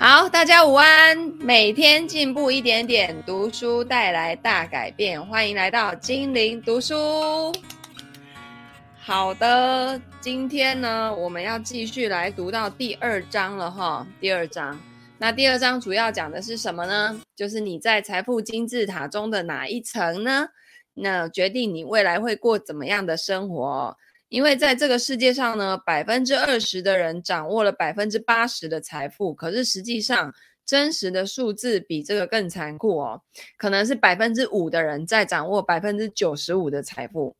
好，大家午安。每天进步一点点，读书带来大改变。欢迎来到精灵读书。好的，今天呢，我们要继续来读到第二章了哈。第二章，那第二章主要讲的是什么呢？就是你在财富金字塔中的哪一层呢？那决定你未来会过怎么样的生活。因为在这个世界上呢，百分之二十的人掌握了百分之八十的财富，可是实际上真实的数字比这个更残酷哦，可能是百分之五的人在掌握百分之九十五的财富。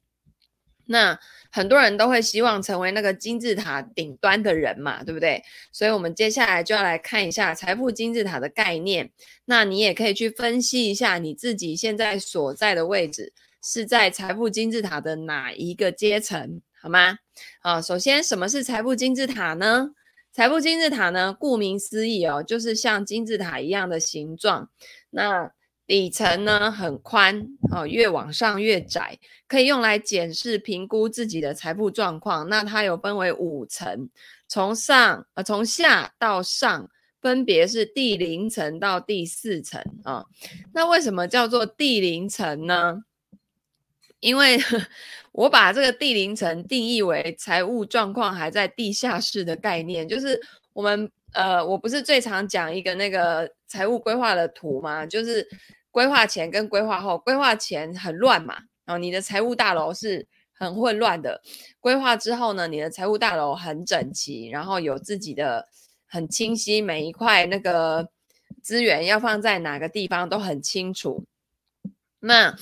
那很多人都会希望成为那个金字塔顶端的人嘛，对不对？所以我们接下来就要来看一下财富金字塔的概念。那你也可以去分析一下你自己现在所在的位置是在财富金字塔的哪一个阶层。好吗？啊，首先，什么是财富金字塔呢？财富金字塔呢，顾名思义哦，就是像金字塔一样的形状。那底层呢很宽，哦，越往上越窄，可以用来检视、评估自己的财富状况。那它有分为五层，从上呃从下到上，分别是第零层到第四层啊。那为什么叫做第零层呢？因为我把这个地零层定义为财务状况还在地下室的概念，就是我们呃，我不是最常讲一个那个财务规划的图吗？就是规划前跟规划后，规划前很乱嘛，然后你的财务大楼是很混乱的，规划之后呢，你的财务大楼很整齐，然后有自己的很清晰，每一块那个资源要放在哪个地方都很清楚，那。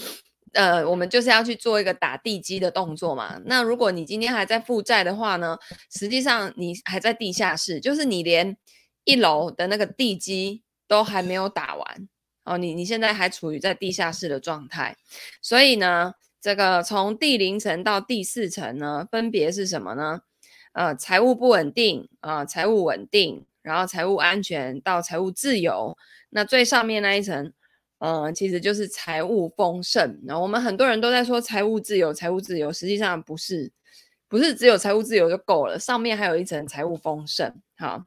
呃，我们就是要去做一个打地基的动作嘛。那如果你今天还在负债的话呢，实际上你还在地下室，就是你连一楼的那个地基都还没有打完哦。你你现在还处于在地下室的状态，所以呢，这个从第零层到第四层呢，分别是什么呢？呃，财务不稳定啊，财务稳定，然后财务安全到财务自由。那最上面那一层。嗯，其实就是财务丰盛。然后我们很多人都在说财务自由，财务自由，实际上不是，不是只有财务自由就够了，上面还有一层财务丰盛。好，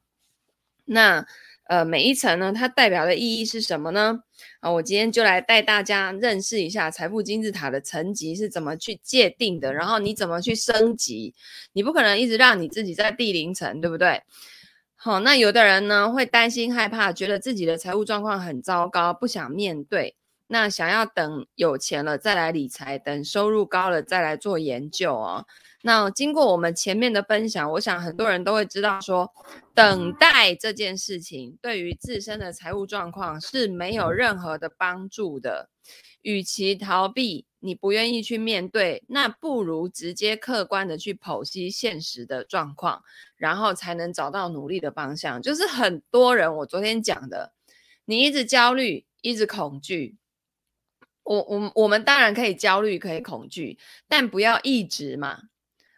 那呃，每一层呢，它代表的意义是什么呢？啊，我今天就来带大家认识一下财富金字塔的层级是怎么去界定的，然后你怎么去升级？你不可能一直让你自己在第零层，对不对？好，那有的人呢会担心害怕，觉得自己的财务状况很糟糕，不想面对。那想要等有钱了再来理财，等收入高了再来做研究哦。那经过我们前面的分享，我想很多人都会知道说，等待这件事情对于自身的财务状况是没有任何的帮助的。与其逃避，你不愿意去面对，那不如直接客观的去剖析现实的状况，然后才能找到努力的方向。就是很多人，我昨天讲的，你一直焦虑，一直恐惧。我我我们当然可以焦虑，可以恐惧，但不要一直嘛。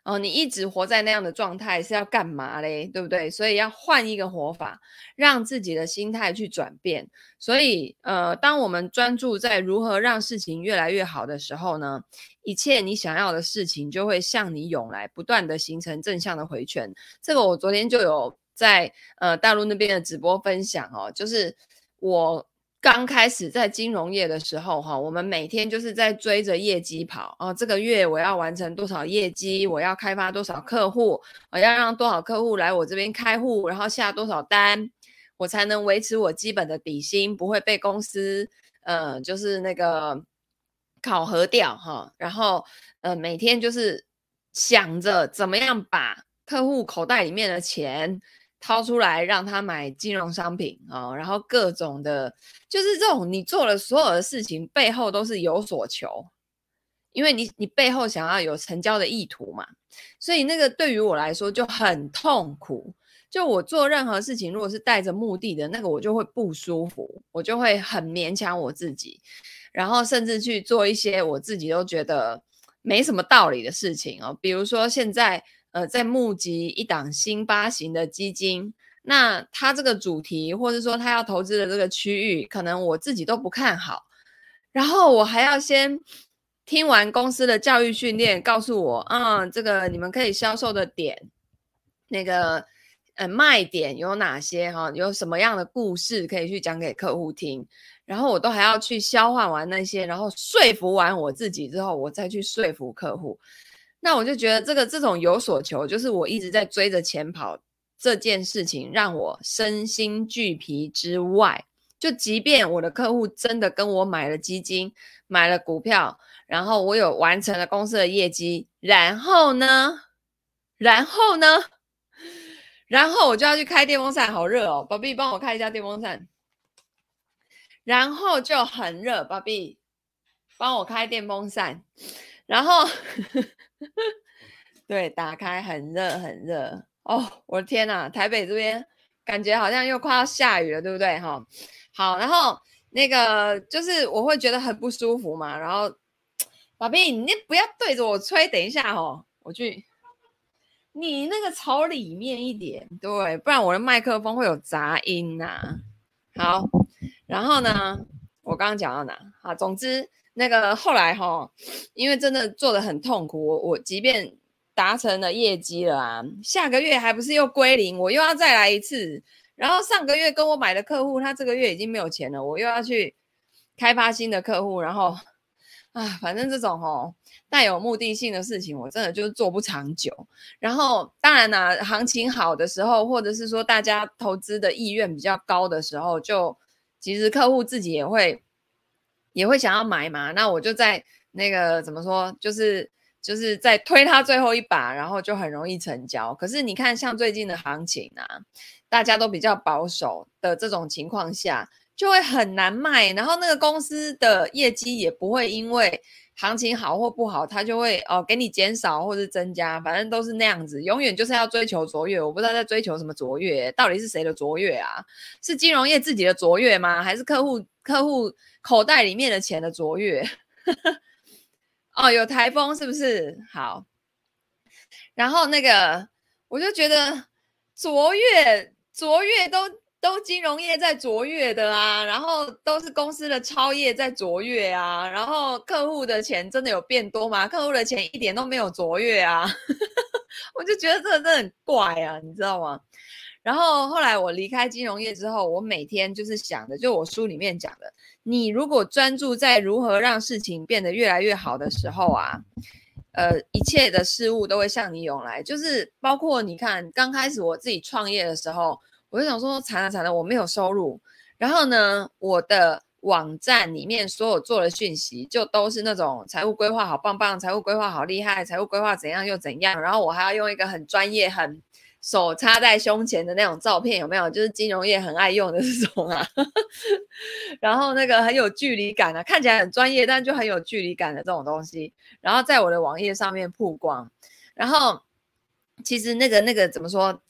哦，你一直活在那样的状态是要干嘛嘞？对不对？所以要换一个活法，让自己的心态去转变。所以，呃，当我们专注在如何让事情越来越好的时候呢，一切你想要的事情就会向你涌来，不断的形成正向的回圈。这个我昨天就有在呃大陆那边的直播分享哦，就是我。刚开始在金融业的时候，哈，我们每天就是在追着业绩跑哦。这个月我要完成多少业绩？我要开发多少客户？我要让多少客户来我这边开户？然后下多少单，我才能维持我基本的底薪，不会被公司呃，就是那个考核掉哈。然后呃，每天就是想着怎么样把客户口袋里面的钱。掏出来让他买金融商品啊、然后各种的，就是这种你做了所有的事情背后都是有所求，因为你你背后想要有成交的意图嘛，所以那个对于我来说就很痛苦。就我做任何事情，如果是带着目的的那个，我就会不舒服，我就会很勉强我自己，然后甚至去做一些我自己都觉得没什么道理的事情哦，比如说现在。呃，在募集一档新发行的基金，那他这个主题，或者说他要投资的这个区域，可能我自己都不看好，然后我还要先听完公司的教育训练，告诉我，啊、这个你们可以销售的点，那个呃，卖点有哪些哈？有什么样的故事可以去讲给客户听？然后我都还要去消化完那些，然后说服完我自己之后，我再去说服客户。那我就觉得这个这种有所求，就是我一直在追着钱跑这件事情，让我身心俱疲之外，就即便我的客户真的跟我买了基金、买了股票，然后我有完成了公司的业绩，然后呢，然后呢，然后我就要去开电风扇，好热哦，宝贝，帮我开一下电风扇。然后就很热，宝贝，帮我开电风扇，然后。对，打开很热很热哦！我的天哪，台北这边感觉好像又快要下雨了，对不对？哈，好，然后那个就是我会觉得很不舒服嘛。然后，宝贝，你不要对着我吹，等一下哦，我去，你那个朝里面一点，对，不然我的麦克风会有杂音呐、好，然后呢，我刚刚讲到哪？好，总之。那个后来哈，因为真的做的很痛苦，我我即便达成了业绩了啊，下个月还不是又归零，我又要再来一次。然后上个月跟我买的客户，他这个月已经没有钱了，我又要去开发新的客户。然后啊，反正这种哦带有目的性的事情，我真的就是做不长久。然后当然啦，行情好的时候，或者是说大家投资的意愿比较高的时候，就其实客户自己也会。也会想要买嘛，那我就在那个怎么说，就是就是在推他最后一把，然后就很容易成交。可是你看，像最近的行情啊，大家都比较保守的这种情况下，就会很难卖。然后那个公司的业绩也不会因为行情好或不好，他就会哦给你减少或是增加，反正都是那样子，永远就是要追求卓越。我不知道在追求什么卓越，到底是谁的卓越啊？是金融业自己的卓越吗？还是客户客户？口袋里面的钱的卓越，哦，有台风是不是？好，然后那个我就觉得卓越，卓越都都金融业在卓越的啊，然后都是公司的超业在卓越啊，然后客户的钱真的有变多吗？客户的钱一点都没有卓越啊，我就觉得这个真的很怪啊，你知道吗？然后后来我离开金融业之后，我每天就是想的，就我书里面讲的，你如果专注在如何让事情变得越来越好的时候啊，呃，一切的事物都会向你涌来。就是包括你看，刚开始我自己创业的时候，我就想说，惨了惨了，我没有收入。然后呢，我的网站里面所有做的讯息，就都是那种财务规划好棒棒，财务规划好厉害，财务规划怎样又怎样。然后我还要用一个很专业很。手插在胸前的那种照片有没有？就是金融业很爱用的这种啊，然后那个很有距离感啊，看起来很专业，但就很有距离感的这种东西，然后在我的网页上面曝光，然后其实那个那个怎么说？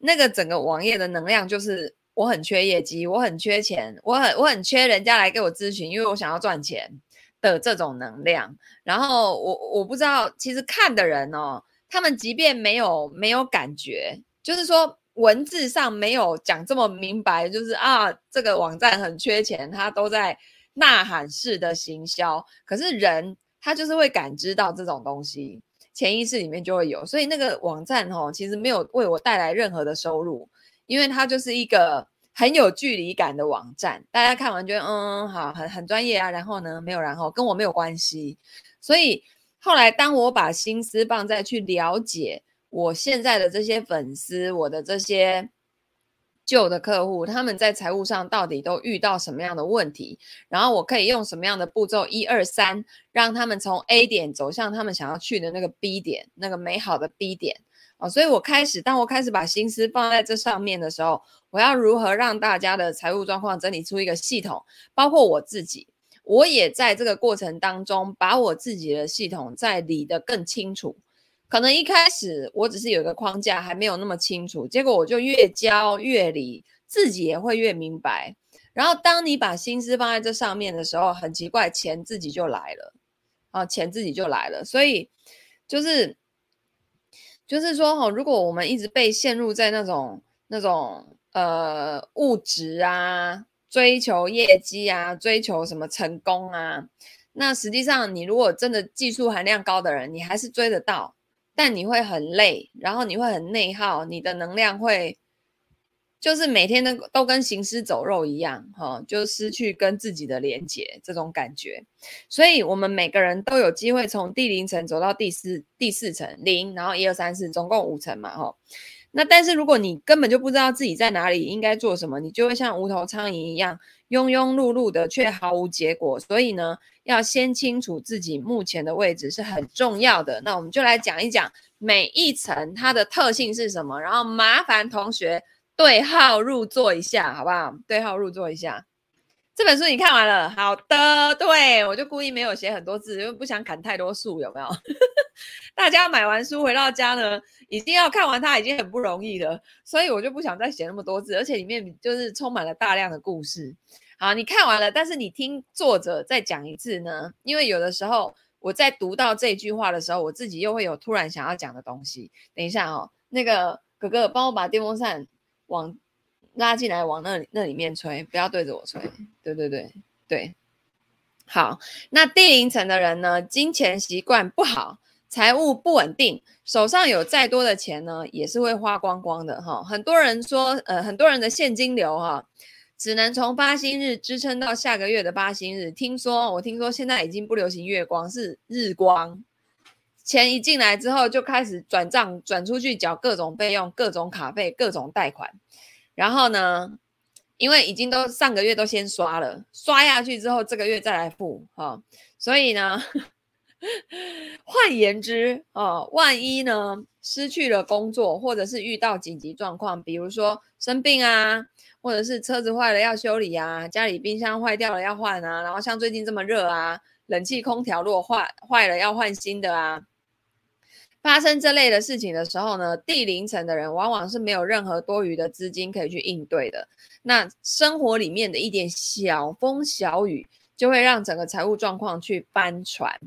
那个整个网页的能量就是我很缺业绩，我很缺钱，我很我很缺人家来给我咨询，因为我想要赚钱的这种能量。然后我我不知道，其实看的人哦。他们即便没有没有感觉，就是说文字上没有讲这么明白，就是啊，这个网站很缺钱，他都在呐喊式的行销。可是人他就是会感知到这种东西，潜意识里面就会有。所以那个网站哦，其实没有为我带来任何的收入，因为它就是一个很有距离感的网站。大家看完觉得嗯好，很很专业啊，然后呢没有然后，跟我没有关系，所以。后来，当我把心思放在去了解我现在的这些粉丝，我的这些旧的客户，他们在财务上到底都遇到什么样的问题，然后我可以用什么样的步骤，一二三，让他们从 A 点走向他们想要去的那个 B 点，那个美好的 B 点啊。所以我开始，当我开始把心思放在这上面的时候，我要如何让大家的财务状况整理出一个系统，包括我自己。我也在这个过程当中，把我自己的系统再理得更清楚。可能一开始我只是有一个框架，还没有那么清楚。结果我就越教越理，自己也会越明白。然后当你把心思放在这上面的时候，很奇怪，钱自己就来了啊，钱自己就来了。所以就是就是说哈，如果我们一直被陷入在那种那种呃物质啊。追求业绩啊，追求什么成功啊？那实际上，你如果真的技术含量高的人，你还是追得到，但你会很累，然后你会很内耗，你的能量会就是每天都都跟行尸走肉一样，哈，就失去跟自己的连接这种感觉。所以，我们每个人都有机会从第零层走到第四第四层零，然后一二三四，总共五层嘛，哈。那但是如果你根本就不知道自己在哪里，应该做什么，你就会像无头苍蝇一样庸庸碌碌的，却毫无结果。所以呢，要先清楚自己目前的位置是很重要的。那我们就来讲一讲每一层它的特性是什么，然后麻烦同学。对号入座一下，好不好？对号入座一下。这本书你看完了，好的。对，我就故意没有写很多字，因为不想砍太多树，有没有？大家买完书回到家呢，一定要看完它，已经很不容易了，所以我就不想再写那么多字，而且里面就是充满了大量的故事。好，你看完了，但是你听作者再讲一次呢？因为有的时候我在读到这句话的时候，我自己又会有突然想要讲的东西。等一下哦，那个哥哥帮我把电风扇。往拉进来，往那里那里面吹，不要对着我吹。对对对对，好。那第零层的人呢，金钱习惯不好，财务不稳定，手上有再多的钱呢，也是会花光光的哈。很多人说，呃，很多人的现金流哈，只能从发薪日支撑到下个月的发薪日。听说，我听说现在已经不流行月光，是日光。钱一进来之后，就开始转账转出去，缴各种费用、各种卡费、各种贷款。然后呢，因为已经都上个月都先刷了，刷下去之后，这个月再来付哈、所以呢，换言之哦，万一呢失去了工作，或者是遇到紧急状况，比如说生病啊，或者是车子坏了要修理啊，家里冰箱坏掉了要换啊，然后像最近这么热啊，冷气空调如果坏坏了要换新的啊。发生这类的事情的时候呢，第零层的人往往是没有任何多余的资金可以去应对的。那生活里面的一点小风小雨，就会让整个财务状况去翻船。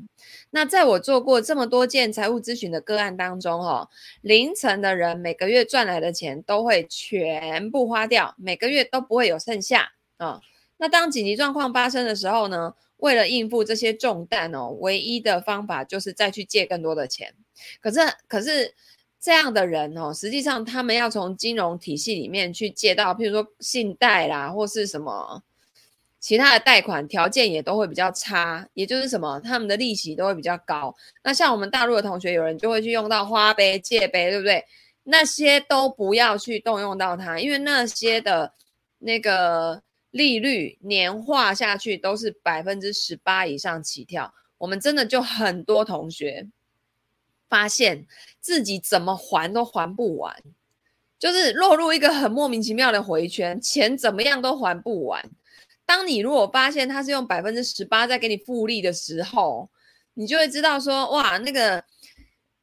那在我做过这么多件财务咨询的个案当中，哦，零层的人每个月赚来的钱都会全部花掉，每个月都不会有剩下啊，那当紧急状况发生的时候呢，为了应付这些重担哦，唯一的方法就是再去借更多的钱。可是，可是这样的人哦，实际上他们要从金融体系里面去借到，譬如说信贷啦，或是什么其他的贷款，条件也都会比较差，也就是什么，他们的利息都会比较高。那像我们大陆的同学，有人就会去用到花呗、借呗，对不对？那些都不要去动用到它，因为那些的那个利率年化下去都是百分之十八以上起跳。我们真的就很多同学。发现自己怎么还都还不完，就是落入一个很莫名其妙的回圈，钱怎么样都还不完。当你如果发现他是用百分之十八在给你复利的时候，你就会知道说，哇，那个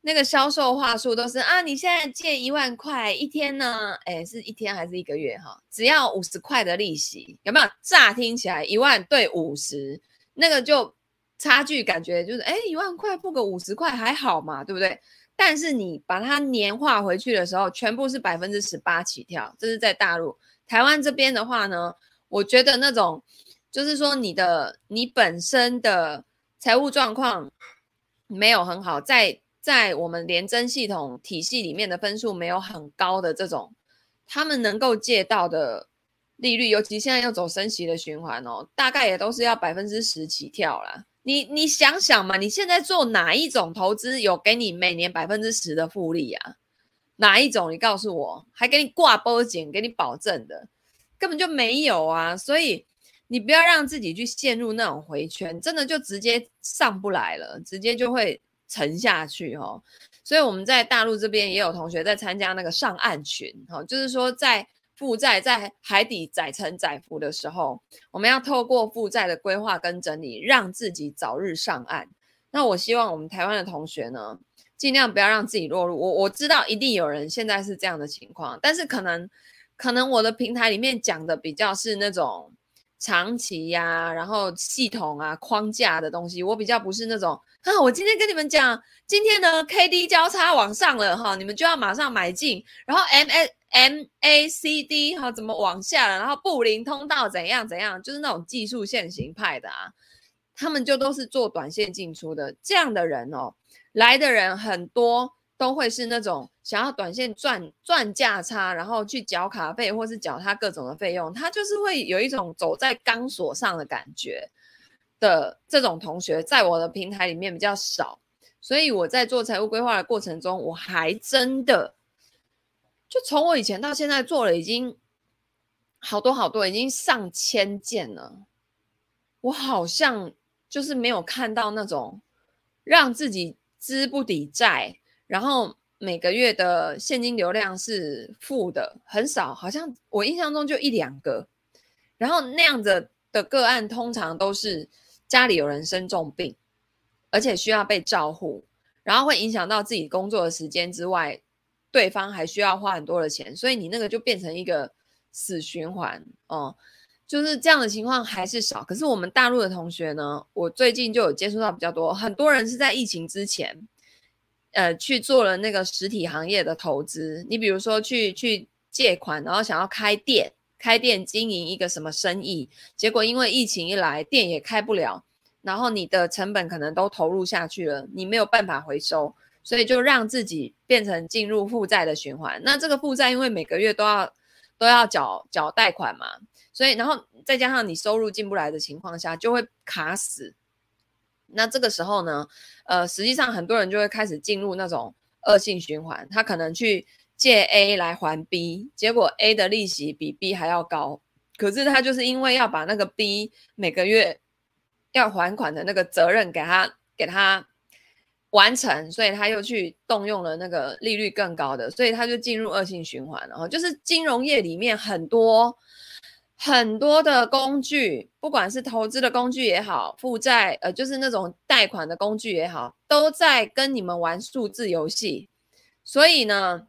那个销售话术都是啊，你现在借一万块一天呢，诶，是一天还是一个月哈？只要五十块的利息，有没有？乍听起来一万对五十，那个就。差距感觉就是，哎，一万块付个五十块还好嘛，对不对？但是你把它年化回去的时候，全部是百分之十八起跳，这是在大陆。台湾这边的话呢，我觉得那种就是说你的你本身的财务状况没有很好，在在我们联征系统体系里面的分数没有很高的这种，他们能够借到的利率，尤其现在要走升息的循环哦，大概也都是要百分之十起跳啦。你你想想嘛，你现在做哪一种投资有给你每年百分之十的复利啊？哪一种？你告诉我，还给你挂保险，给你保证的，根本就没有啊！所以你不要让自己去陷入那种回圈，真的就直接上不来了，直接就会沉下去哦。所以我们在大陆这边也有同学在参加那个上岸群，哈，就是说在。负债在海底载沉载浮的时候，我们要透过负债的规划跟整理，让自己早日上岸。那我希望我们台湾的同学呢，尽量不要让自己落入。我我知道一定有人现在是这样的情况，但是可能可能我的平台里面讲的比较是那种长期呀、然后系统啊框架的东西，我比较不是那种啊。我今天跟你们讲，今天呢 K D 交叉往上了哈，你们就要马上买进，然后 M S。M A C D 哈，怎么往下了？然后布林通道怎样怎样？就是那种技术线型派的啊，他们就都是做短线进出的这样的人哦。来的人很多都会是那种想要短线赚赚价差，然后去缴卡费或是缴他各种的费用，他就是会有一种走在钢索上的感觉的这种同学，在我的平台里面比较少，所以我在做财务规划的过程中，我还真的就从我以前到现在做了已经好多好多，已经上千件了，我好像就是没有看到那种让自己资不抵债。然后每个月的现金流量是负的，很少，好像我印象中就一两个。然后那样子的个案，通常都是家里有人生重病，而且需要被照护，然后会影响到自己工作的时间之外，对方还需要花很多的钱，所以你那个就变成一个死循环哦。就是这样的情况还是少。可是我们大陆的同学呢，我最近就有接触到比较多，很多人是在疫情之前。呃，去做了那个实体行业的投资。你比如说去去借款，然后想要开店，开店经营一个什么生意，结果因为疫情一来，店也开不了，然后你的成本可能都投入下去了，你没有办法回收，所以就让自己变成进入负债的循环。那这个负债因为每个月都要都要缴缴贷款嘛，所以然后再加上你收入进不来的情况下，就会卡死。那这个时候呢，呃，实际上很多人就会开始进入那种恶性循环，他可能去借 A 来还 B，结果 A 的利息比 B 还要高，可是他就是因为要把那个 B 每个月要还款的那个责任给他给他完成，所以他又去动用了那个利率更高的，所以他就进入恶性循环，然后就是金融业里面很多。很多的工具，不管是投资的工具也好，负债呃，就是那种贷款的工具也好，都在跟你们玩数字游戏。所以呢，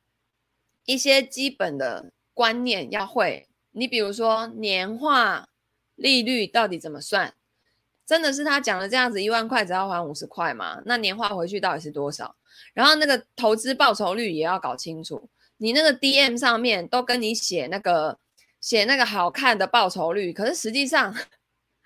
一些基本的观念要会。你比如说年化利率到底怎么算？真的是他讲的这样子，一万块只要还五十块吗？那年化回去到底是多少？然后那个投资报酬率也要搞清楚。你那个 DM 上面都跟你写那个。写那个好看的报酬率，可是实际上，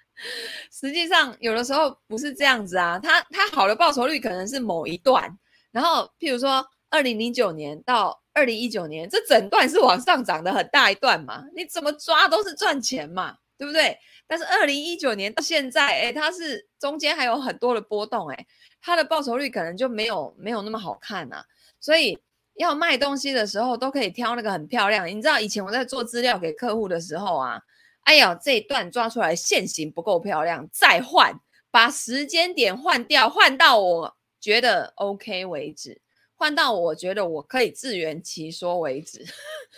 实际上有的时候不是这样子啊。它它好的报酬率可能是某一段，然后譬如说二零零九年到二零一九年，这整段是往上涨的很大一段嘛，你怎么抓都是赚钱嘛，对不对？但是二零一九年到现在，哎，它是中间还有很多的波动，哎，它的报酬率可能就没有没有那么好看啊，所以。要卖东西的时候都可以挑那个很漂亮。你知道以前我在做资料给客户的时候啊，哎呀，这一段抓出来线型不够漂亮，再换，把时间点换掉，换到我觉得 OK 为止，换到我觉得我可以自圆其说为止，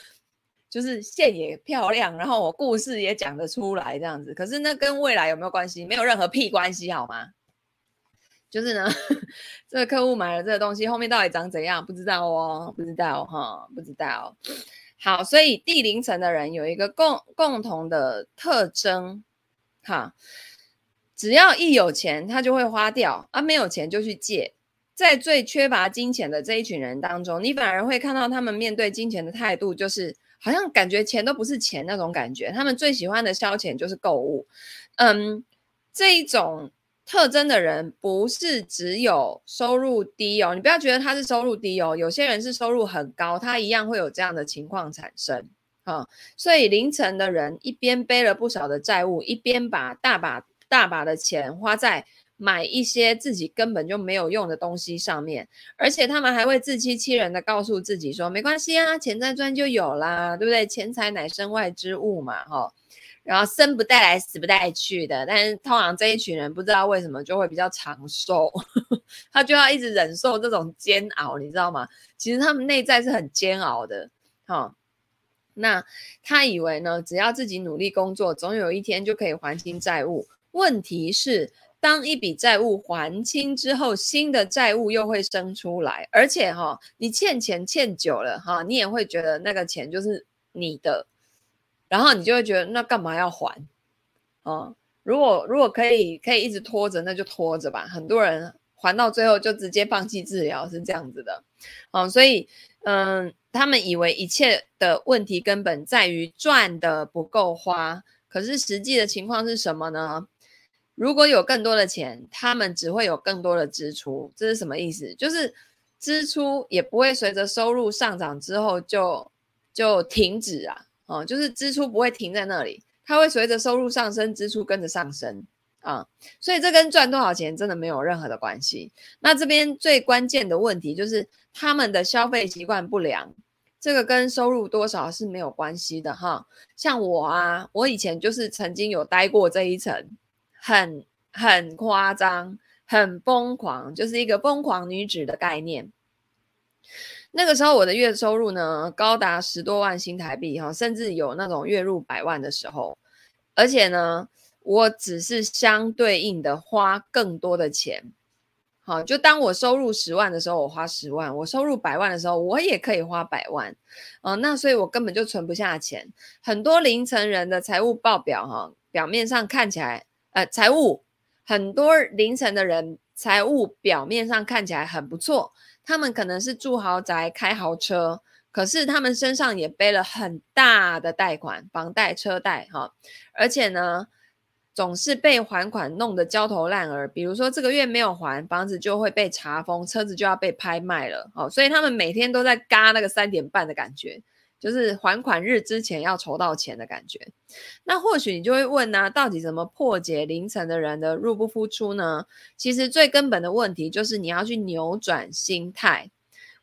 就是线也漂亮，然后我故事也讲得出来这样子。可是那跟未来有没有关系？没有任何屁关系，好吗？就是呢，这个客户买了这个东西，后面到底长怎样？不知道哦，不知道哈，不知道。好，所以第零层的人有一个共共同的特征，哈，只要一有钱，他就会花掉啊；没有钱就去借。在最缺乏金钱的这一群人当中，你反而会看到他们面对金钱的态度，就是好像感觉钱都不是钱那种感觉。他们最喜欢的消遣就是购物，嗯，这一种。特征的人不是只有收入低哦，你不要觉得他是收入低哦，有些人是收入很高，他一样会有这样的情况产生啊。所以凌晨的人一边背了不少的债务，一边把大把大把的钱花在买一些自己根本就没有用的东西上面，而且他们还会自欺欺人的告诉自己说，没关系啊，钱再赚就有啦，对不对？钱财乃身外之物嘛，哈。然后生不带来，死不带去的，但是通常这一群人不知道为什么就会比较长寿，他就要一直忍受这种煎熬，你知道吗？其实他们内在是很煎熬的，哈、那他以为呢，只要自己努力工作，总有一天就可以还清债务。问题是，当一笔债务还清之后，新的债务又会生出来，而且哈、你欠钱欠久了哈、你也会觉得那个钱就是你的。然后你就会觉得，那干嘛要还？哦，如果如果可以可以一直拖着，那就拖着吧。很多人还到最后就直接放弃治疗，是这样子的。哦，所以嗯，他们以为一切的问题根本在于赚的不够花，可是实际的情况是什么呢？如果有更多的钱，他们只会有更多的支出。这是什么意思？就是支出也不会随着收入上涨之后就就停止啊，哦，就是支出不会停在那里，它会随着收入上升，支出跟着上升啊，所以这跟赚多少钱真的没有任何的关系。那这边最关键的问题就是他们的消费习惯不良，这个跟收入多少是没有关系的哈。像我啊，我以前就是曾经有待过这一层，很很夸张。很疯狂，就是一个疯狂女子的概念。那个时候我的月收入呢，高达十多万新台币哈，甚至有那种月入百万的时候。而且呢，我只是相对应的花更多的钱。好，就当我收入十万的时候，我花十万；我收入百万的时候，我也可以花百万。啊，那所以我根本就存不下钱。很多零层人的财务报表哈，表面上看起来，呃，财务。很多凌晨的人，财务表面上看起来很不错，他们可能是住豪宅、开豪车，可是他们身上也背了很大的贷款，房贷、车贷，哈，而且呢，总是被还款弄得焦头烂额。比如说这个月没有还，房子就会被查封，车子就要被拍卖了，哦，所以他们每天都在嘎那个三点半的感觉。就是还款日之前要筹到钱的感觉，那或许你就会问呢、到底怎么破解零层的人的入不敷出呢？其实最根本的问题就是你要去扭转心态，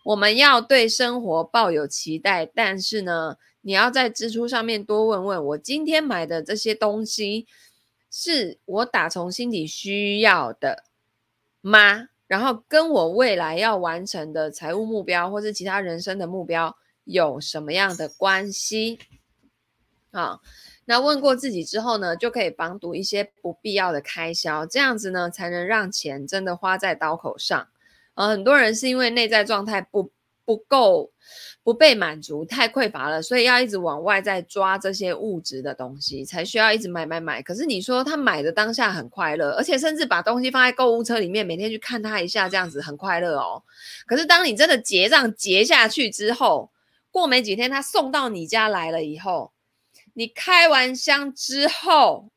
我们要对生活抱有期待，但是呢，你要在支出上面多问问，我今天买的这些东西是我打从心底需要的吗？然后跟我未来要完成的财务目标或是其他人生的目标。有什么样的关系？啊，那问过自己之后呢，就可以防堵一些不必要的开销，这样子呢，才能让钱真的花在刀口上。呃，很多人是因为内在状态不不够，不被满足，太匮乏了，所以要一直往外在抓这些物质的东西，才需要一直买买买。可是你说他买的当下很快乐，而且甚至把东西放在购物车里面，每天去看它一下，这样子很快乐哦。可是当你真的结账结下去之后，过没几天，他送到你家来了以后，你开完箱之后，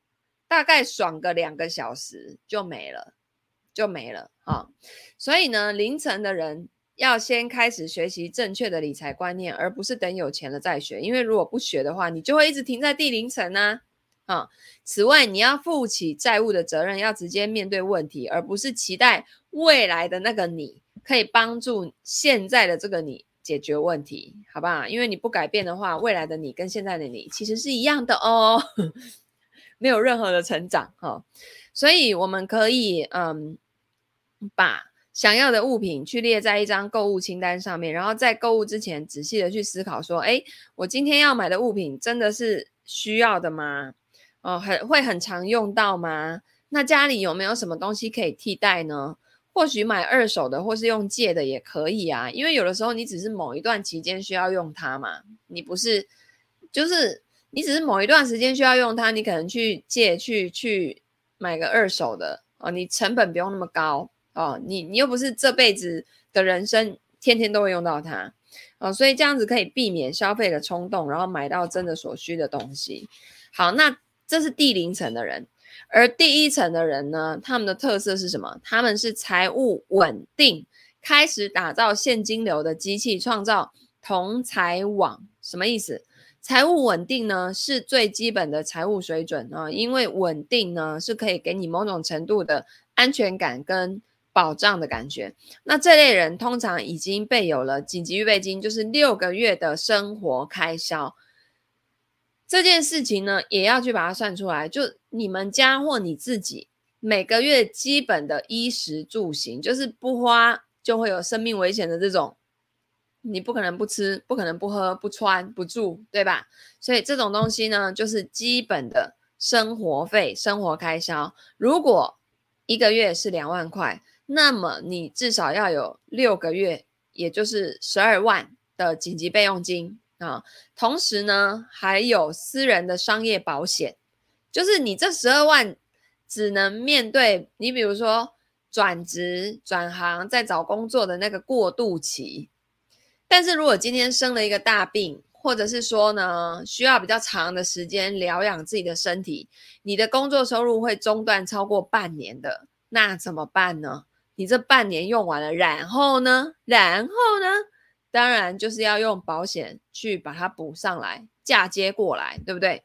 大概爽个两个小时就没了，就没了啊！所以呢，零层的人要先开始学习正确的理财观念，而不是等有钱了再学。因为如果不学的话，你就会一直停在第零层呢。啊！此外，你要负起债务的责任，要直接面对问题，而不是期待未来的那个你可以帮助现在的这个你。解决问题，好不好？因为你不改变的话，未来的你跟现在的你其实是一样的哦，没有任何的成长哈、所以我们可以嗯，把想要的物品去列在一张购物清单上面，然后在购物之前仔细的去思考说，诶，我今天要买的物品真的是需要的吗？哦，很会很常用到吗？那家里有没有什么东西可以替代呢？或许买二手的，或是用借的也可以啊，因为有的时候你只是某一段期间需要用它嘛，你不是，就是你只是某一段时间需要用它，你可能去借去去买个二手的哦，你成本不用那么高哦，你你又不是这辈子的人生天天都会用到它哦，所以这样子可以避免消费的冲动，然后买到真的所需的东西。好，那这是第零层的人。而第一层的人呢，他们的特色是什么？他们是财务稳定，开始打造现金流的机器，创造同财网。什么意思？财务稳定呢，是最基本的财务水准啊，因为稳定呢，是可以给你某种程度的安全感跟保障的感觉。那这类人通常已经备有了紧急预备金，就是六个月的生活开销。这件事情呢，也要去把它算出来。就你们家或你自己每个月基本的衣食住行，就是不花就会有生命危险的这种，你不可能不吃，不可能不喝，不穿，不住，对吧？所以这种东西呢，就是基本的生活费、生活开销。如果一个月是两万块，那么你至少要有六个月，也就是十二万的紧急备用金。啊，同时呢，还有私人的商业保险，就是你这十二万只能面对你，比如说转职、转行、在找工作的那个过渡期。但是如果今天生了一个大病，或者是说呢，需要比较长的时间疗养自己的身体，你的工作收入会中断超过半年的，那怎么办呢？你这半年用完了，然后呢？然后呢？当然就是要用保险去把它补上来，嫁接过来，对不对？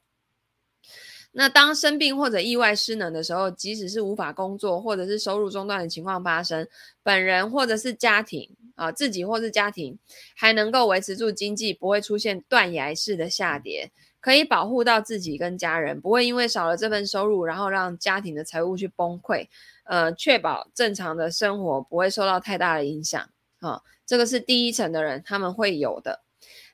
那当生病或者意外失能的时候，即使是无法工作或者是收入中断的情况发生，本人或者是家庭啊，自己或是家庭还能够维持住经济，不会出现断崖式的下跌。可以保护到自己跟家人，不会因为少了这份收入，然后让家庭的财务去崩溃。呃，确保正常的生活不会受到太大的影响。啊、这个是第一层的人他们会有的。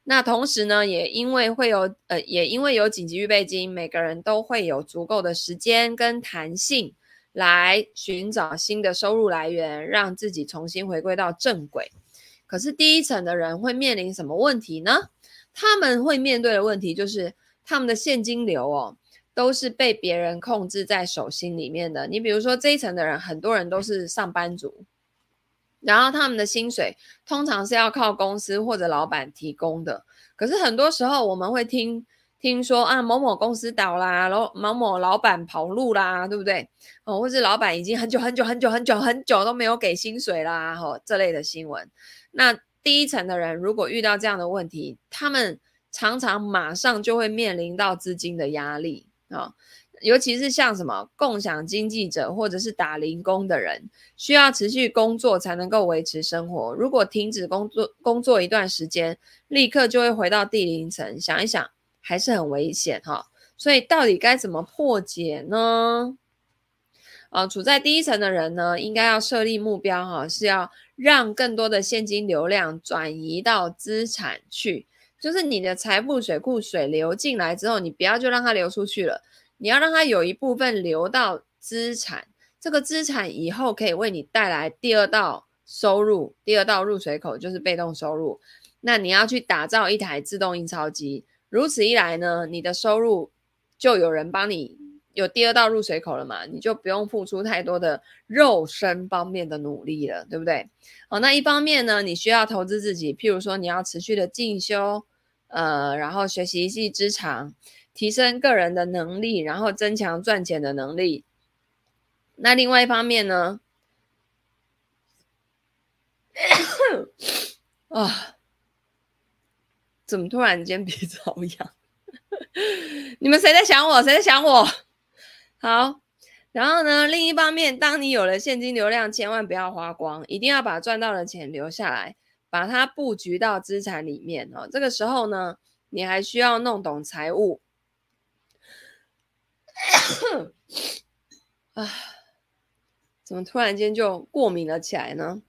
那同时呢，也因为会有呃，也因为有紧急预备金，每个人都会有足够的时间跟弹性来寻找新的收入来源，让自己重新回归到正轨。可是第一层的人会面临什么问题呢？他们会面对的问题就是他们的现金流哦，都是被别人控制在手心里面的。你比如说这一层的人，很多人都是上班族，然后他们的薪水通常是要靠公司或者老板提供的。可是很多时候我们会听听说啊，某某公司倒啦，某某某老板跑路啦，对不对？哦，或是老板已经很久很久很久很久很久都没有给薪水啦，哦，这类的新闻。那第一层的人，如果遇到这样的问题，他们常常马上就会面临到资金的压力啊、尤其是像什么共享经济者或者是打零工的人，需要持续工作才能够维持生活。如果停止工作工作一段时间，立刻就会回到第零层，想一想还是很危险哈、所以到底该怎么破解呢？啊、处在第一层的人呢，应该要设立目标哈，是要让更多的现金流量转移到资产去。就是你的财富水库水流进来之后，你不要就让它流出去了，你要让它有一部分流到资产。这个资产以后可以为你带来第二道收入，第二道入水口就是被动收入。那你要去打造一台自动印钞机，如此一来呢，你的收入就有人帮你。有第二道入水口了嘛，你就不用付出太多的肉身方面的努力了，对不对？哦，那一方面呢，你需要投资自己，譬如说你要持续的进修，呃，然后学习一技之长，提升个人的能力，然后增强赚钱的能力。那另外一方面呢，啊，怎么突然间鼻子好痒？你们谁在想我？谁在想我？好，然后呢，另一方面，当你有了现金流量，千万不要花光，一定要把赚到的钱留下来，把它布局到资产里面哦。这个时候呢，你还需要弄懂财务。啊，怎么突然间就过敏了起来呢？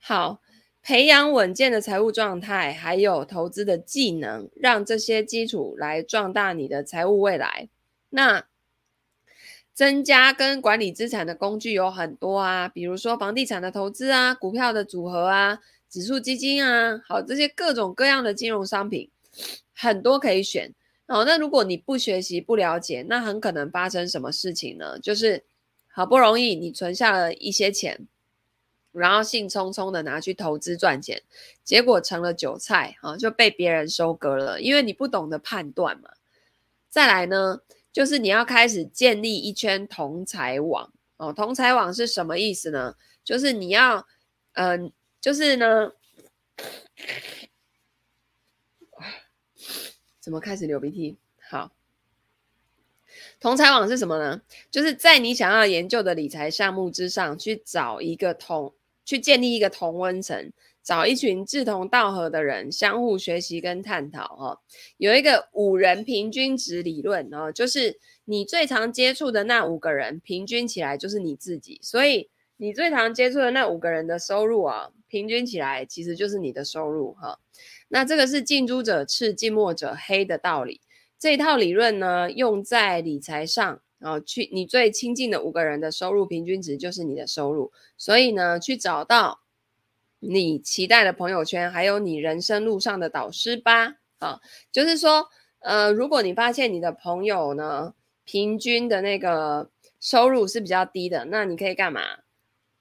好，培养稳健的财务状态，还有投资的技能，让这些基础来壮大你的财务未来。那。增加跟管理资产的工具有很多啊，比如说房地产的投资啊、股票的组合啊、指数基金啊，好，这些各种各样的金融商品很多可以选。好，那如果你不学习、不了解，那很可能发生什么事情呢？就是好不容易你存下了一些钱，然后兴冲冲的拿去投资赚钱，结果成了韭菜啊，就被别人收割了，因为你不懂得判断嘛。再来呢？就是你要开始建立一圈同财网哦，同财网是什么意思呢？就是你要，嗯、就是呢，怎么开始流鼻涕？好，同财网是什么呢？就是在你想要研究的理财项目之上去找一个同，去建立一个同温层。找一群志同道合的人，相互学习跟探讨哦。有一个五人平均值理论哦，就是你最常接触的那五个人平均起来就是你自己，所以你最常接触的那五个人的收入啊，平均起来其实就是你的收入哈。那这个是近朱者赤，近墨者黑的道理。这一套理论呢，用在理财上啊，去你最亲近的五个人的收入平均值就是你的收入，所以呢，去找到。你期待的朋友圈，还有你人生路上的导师吧。啊，就是说，呃，如果你发现你的朋友呢，平均的那个收入是比较低的，那你可以干嘛？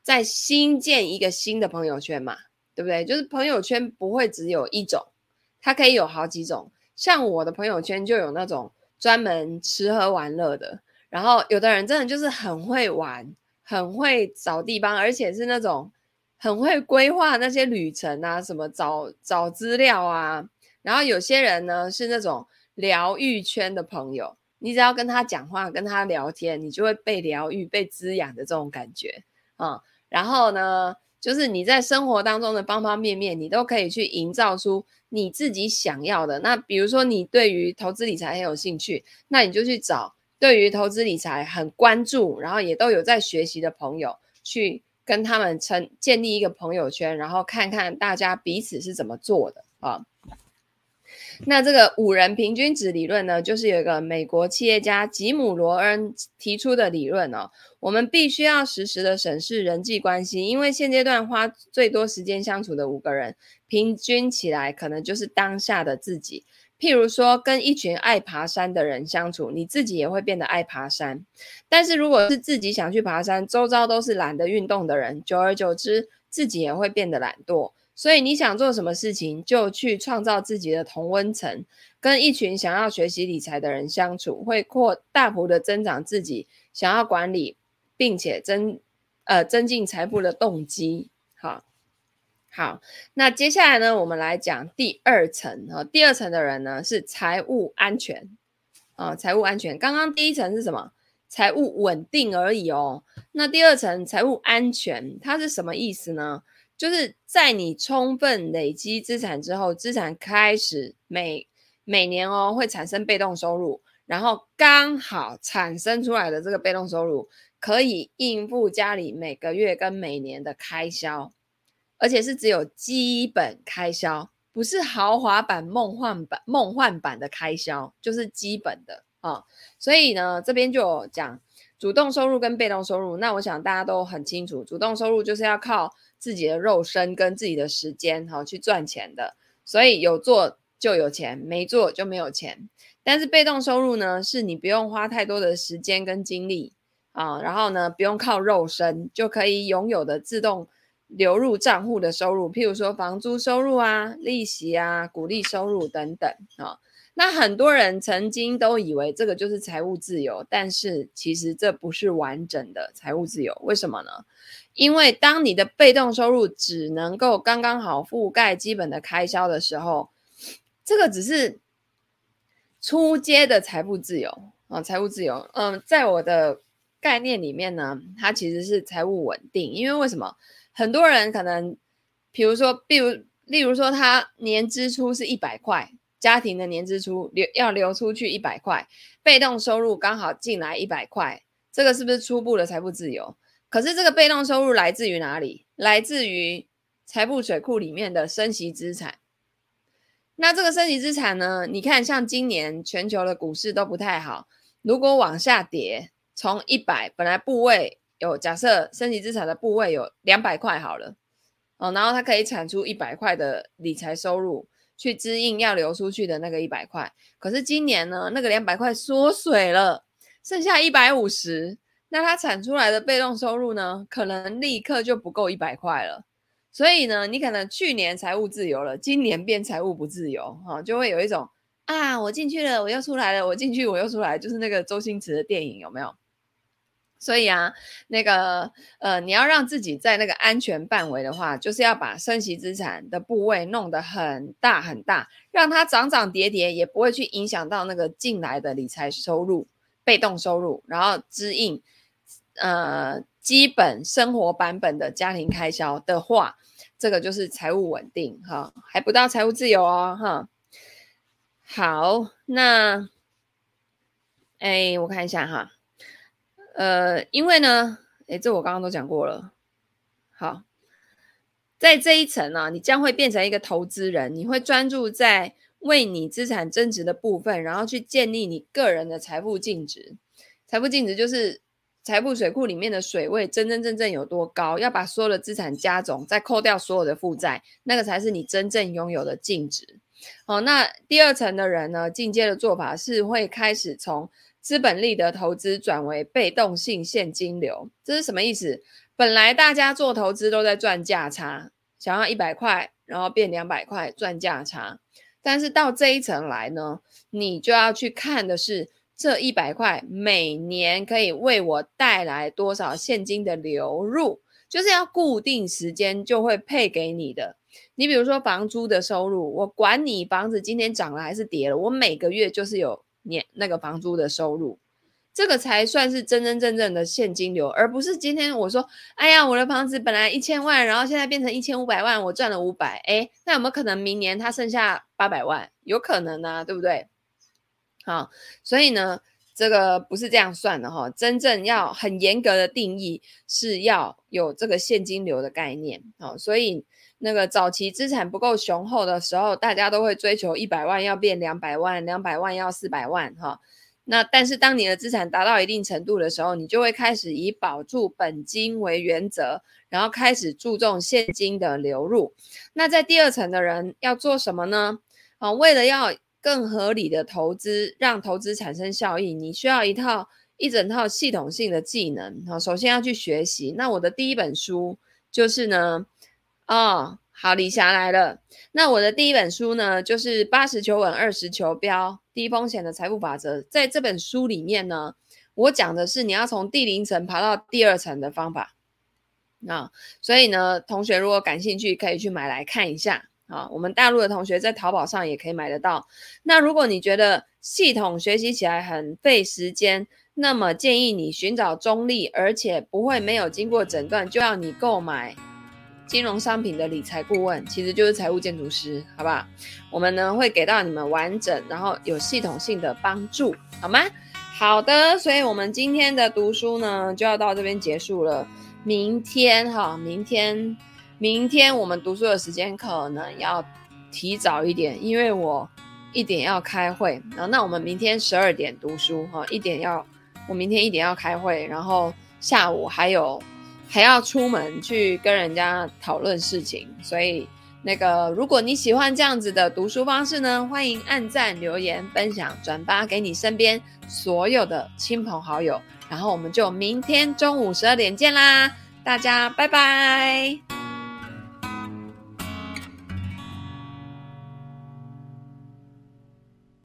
再新建一个新的朋友圈嘛，对不对？就是朋友圈不会只有一种，它可以有好几种。像我的朋友圈就有那种专门吃喝玩乐的，然后有的人真的就是很会玩。很会找地方，而且是那种很会规划那些旅程啊，什么找找资料啊。然后有些人呢是那种疗愈圈的朋友，你只要跟他讲话、跟他聊天，你就会被疗愈、被滋养的这种感觉啊、然后呢，就是你在生活当中的方方面面，你都可以去营造出你自己想要的。那比如说，你对于投资理财很有兴趣，那你就去找对于投资理财很关注，然后也都有在学习的朋友，去跟他们成建立一个朋友圈，然后看看大家彼此是怎么做的啊。那这个五人平均值理论呢，就是有一个美国企业家吉姆·罗恩提出的理论哦。我们必须要实时的审视人际关系，因为现阶段花最多时间相处的五个人，平均起来可能就是当下的自己。譬如说，跟一群爱爬山的人相处，你自己也会变得爱爬山。但是如果是自己想去爬山，周遭都是懒得运动的人，久而久之，自己也会变得懒惰。所以你想做什么事情，就去创造自己的同温层，跟一群想要学习理财的人相处，会扩大幅的增长自己想要管理并且增呃增进财富的动机。好，好，那接下来呢，我们来讲第二层啊，第二层的人呢是财务安全啊，财务安全。刚刚第一层是什么？财务稳定而已哦。那第二层财务安全，它是什么意思呢？就是在你充分累积资产之后，资产开始每每年哦会产生被动收入，然后刚好产生出来的这个被动收入可以应付家里每个月跟每年的开销，而且是只有基本开销，不是豪华版、梦幻版、梦幻版的开销，就是基本的啊、所以呢，这边就讲主动收入跟被动收入。那我想大家都很清楚，主动收入就是要靠。自己的肉身跟自己的时间，哈，去赚钱的，所以有做就有钱，没做就没有钱。但是被动收入呢，是你不用花太多的时间跟精力啊，然后呢，不用靠肉身就可以拥有的自动流入账户的收入，譬如说房租收入啊、利息啊、股利收入等等啊。那很多人曾经都以为这个就是财务自由，但是其实这不是完整的财务自由。为什么呢？因为当你的被动收入只能够刚刚好覆盖基本的开销的时候，这个只是初阶的财富自由啊，财务自由。嗯，在我的概念里面呢，它其实是财务稳定。因为为什么？很多人可能，比如说，比如，例如说，他年支出是一百块，家庭的年支出流要流出去一百块，被动收入刚好进来一百块，这个是不是初步的财富自由？可是这个被动收入来自于哪里？来自于财富水库里面的升息资产。那这个升级资产呢？你看，像今年全球的股市都不太好，如果往下跌，从一百本来部位有假设升级资产的部位有两百块好了，哦，然后它可以产出一百块的理财收入，去支应要流出去的那个一百块。可是今年呢，那个两百块缩水了，剩下一百五十。那它产出来的被动收入呢，可能立刻就不够一百块了。所以呢，你可能去年财务自由了，今年变财务不自由，哈，就会有一种啊，我进去了，我又出来了，我进去我又出来，就是那个周星驰的电影有没有？所以啊，那个呃，你要让自己在那个安全范围的话，就是要把升息资产的部位弄得很大很大，让它涨涨跌跌，也不会去影响到那个进来的理财收入、被动收入，然后支应。呃，基本生活版本的家庭开销的话，这个就是财务稳定哈，还不到财务自由哦哈。好，那，哎，我看一下哈，呃，因为呢，哎，这我刚刚都讲过了。好，在这一层呢，你将会变成一个投资人，你会专注在为你资产增值的部分，然后去建立你个人的财富净值。财富净值就是。财富水库里面的水位真真正正有多高？要把所有的资产加总，再扣掉所有的负债，那个才是你真正拥有的净值。好，那第二层的人呢？进阶的做法是会开始从资本利得投资转为被动性现金流。这是什么意思？本来大家做投资都在赚价差，想要一百块，然后变两百块赚价差。但是到这一层来呢，你就要去看的是。这一百块每年可以为我带来多少现金的流入，就是要固定时间就会配给你的。你比如说房租的收入，我管你房子今天涨了还是跌了，我每个月就是有年那个房租的收入，这个才算是真真正正的现金流，而不是今天我说，哎呀，我的房子本来一千万，然后现在变成一千五百万，我赚了五百，哎，那有没有可能明年它剩下八百万？有可能啊，对不对？好，所以呢，这个不是这样算的哈，真正要很严格的定义是要有这个现金流的概念。好，所以那个早期资产不够雄厚的时候，大家都会追求一百万要变两百万，两百万要四百万哈。那但是当你的资产达到一定程度的时候，你就会开始以保住本金为原则，然后开始注重现金的流入。那在第二层的人要做什么呢？啊，为了要更合理的投资，让投资产生效益，你需要一套一整套系统性的技能。好，首先要去学习。那我的第一本书就是呢，哦，好，李霞来了。那我的第一本书呢，就是八十求稳，二十求标，低风险的财富法则。在这本书里面呢，我讲的是你要从第零层爬到第二层的方法。那所以呢，同学如果感兴趣，可以去买来看一下。啊，我们大陆的同学在淘宝上也可以买得到。那如果你觉得系统学习起来很费时间，那么建议你寻找中立而且不会没有经过诊断就要你购买金融商品的理财顾问，其实就是财务建筑师，好不好？我们呢会给到你们完整然后有系统性的帮助，好吗？好的，所以我们今天的读书呢就要到这边结束了。明天哈，明天。明天我们读书的时间可能要提早一点，因为我一点要开会。然后，那我们明天十二点读书哈，一点要我明天一点要开会，然后下午还有还要出门去跟人家讨论事情。所以，那个如果你喜欢这样子的读书方式呢，欢迎按赞、留言、分享、转发给你身边所有的亲朋好友。然后，我们就明天中午十二点见啦，大家拜拜。